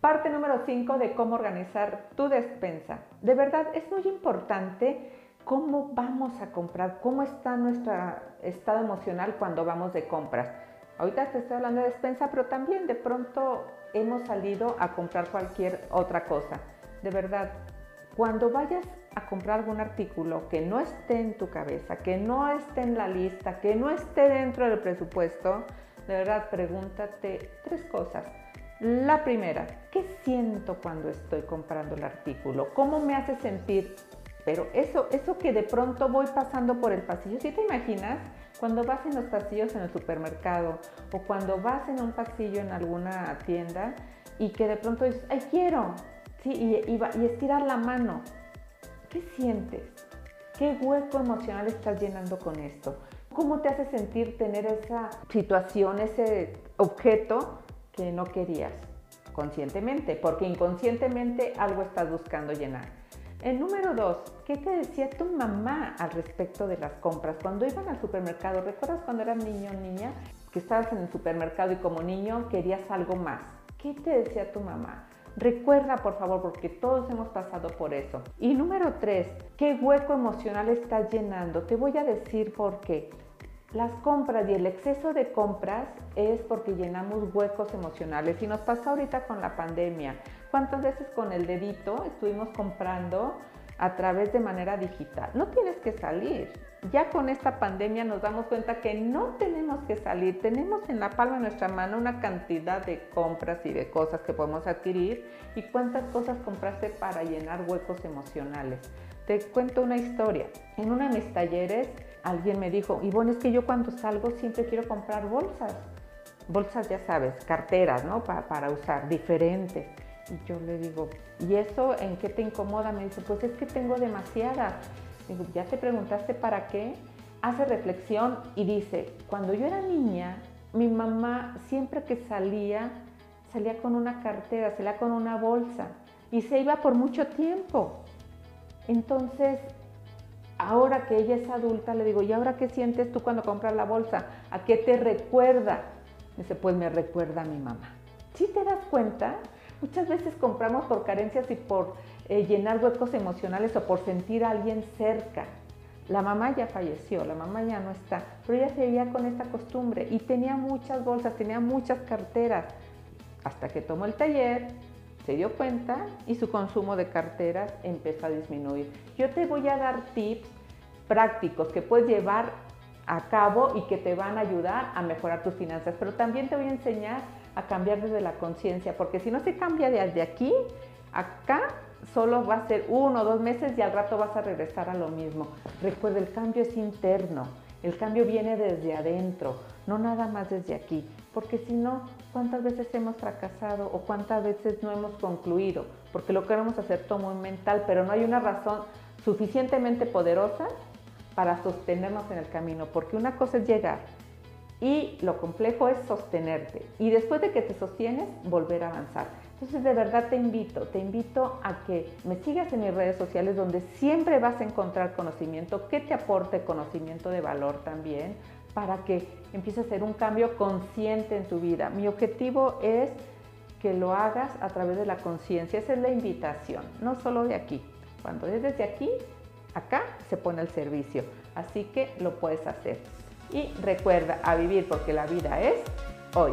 Parte número 5 de cómo organizar tu despensa. De verdad es muy importante cómo vamos a comprar, cómo está nuestro estado emocional cuando vamos de compras. Ahorita te estoy hablando de despensa, pero también de pronto hemos salido a comprar cualquier otra cosa. De verdad, cuando vayas a comprar algún artículo que no esté en tu cabeza, que no esté en la lista, que no esté dentro del presupuesto, de verdad pregúntate tres cosas. La primera, ¿qué siento cuando estoy comprando el artículo? ¿Cómo me hace sentir? Pero eso, eso que de pronto voy pasando por el pasillo, ¿sí te imaginas? Cuando vas en los pasillos en el supermercado o cuando vas en un pasillo en alguna tienda y que de pronto dices, ¡ay, quiero! Sí, y, y, y estirar la mano. ¿Qué sientes? ¿Qué hueco emocional estás llenando con esto? ¿Cómo te hace sentir tener esa situación, ese objeto que no querías conscientemente, porque inconscientemente algo estás buscando llenar. El número dos, ¿qué te decía tu mamá al respecto de las compras? Cuando iban al supermercado, ¿recuerdas cuando eras niño o niña que estabas en el supermercado y como niño querías algo más? ¿Qué te decía tu mamá? Recuerda, por favor, porque todos hemos pasado por eso. Y número tres, ¿qué hueco emocional estás llenando? Te voy a decir por qué. Las compras y el exceso de compras es porque llenamos huecos emocionales y nos pasa ahorita con la pandemia. ¿Cuántas veces con el dedito estuvimos comprando a través de manera digital? No tienes que salir. Ya con esta pandemia nos damos cuenta que no tenemos que salir. Tenemos en la palma de nuestra mano una cantidad de compras y de cosas que podemos adquirir y cuántas cosas compraste para llenar huecos emocionales. Te cuento una historia. En uno de mis talleres alguien me dijo, y bueno, es que yo cuando salgo siempre quiero comprar bolsas. Bolsas, ya sabes, carteras, ¿no? para usar, diferentes. Y yo le digo, ¿y eso en qué te incomoda? Me dice, pues es que tengo demasiadas. Digo, ¿ya te preguntaste para qué? Hace reflexión y dice, cuando yo era niña, mi mamá siempre que salía, salía con una cartera, salía con una bolsa y se iba por mucho tiempo. Entonces, ahora que ella es adulta, le digo, ¿y ahora qué sientes tú cuando compras la bolsa? ¿A qué te recuerda? Dice, pues me recuerda a mi mamá. ¿Sí te das cuenta? Muchas veces compramos por carencias y por eh, llenar huecos emocionales o por sentir a alguien cerca. La mamá ya falleció, la mamá ya no está, pero ella seguía con esta costumbre y tenía muchas bolsas, tenía muchas carteras. Hasta que tomó el taller, se dio cuenta y su consumo de carteras empezó a disminuir. Yo te voy a dar tips prácticos que puedes llevar a cabo y que te van a ayudar a mejorar tus finanzas, pero también te voy a enseñar a cambiar desde la conciencia, porque si no se cambia desde aquí, acá solo va a ser uno o dos meses y al rato vas a regresar a lo mismo. Recuerda, el cambio es interno, el cambio viene desde adentro, no nada más desde aquí porque si no, ¿cuántas veces hemos fracasado o cuántas veces no hemos concluido? Porque lo queremos hacer todo muy mental, pero no hay una razón suficientemente poderosa para sostenernos en el camino, porque una cosa es llegar y lo complejo es sostenerte y después de que te sostienes, volver a avanzar. Entonces de verdad te invito, te invito a que me sigas en mis redes sociales donde siempre vas a encontrar conocimiento que te aporte conocimiento de valor también, para que empiece a hacer un cambio consciente en tu vida. Mi objetivo es que lo hagas a través de la conciencia. Esa es la invitación, no solo de aquí. Cuando es desde aquí, acá se pone el servicio. Así que lo puedes hacer. Y recuerda a vivir porque la vida es hoy.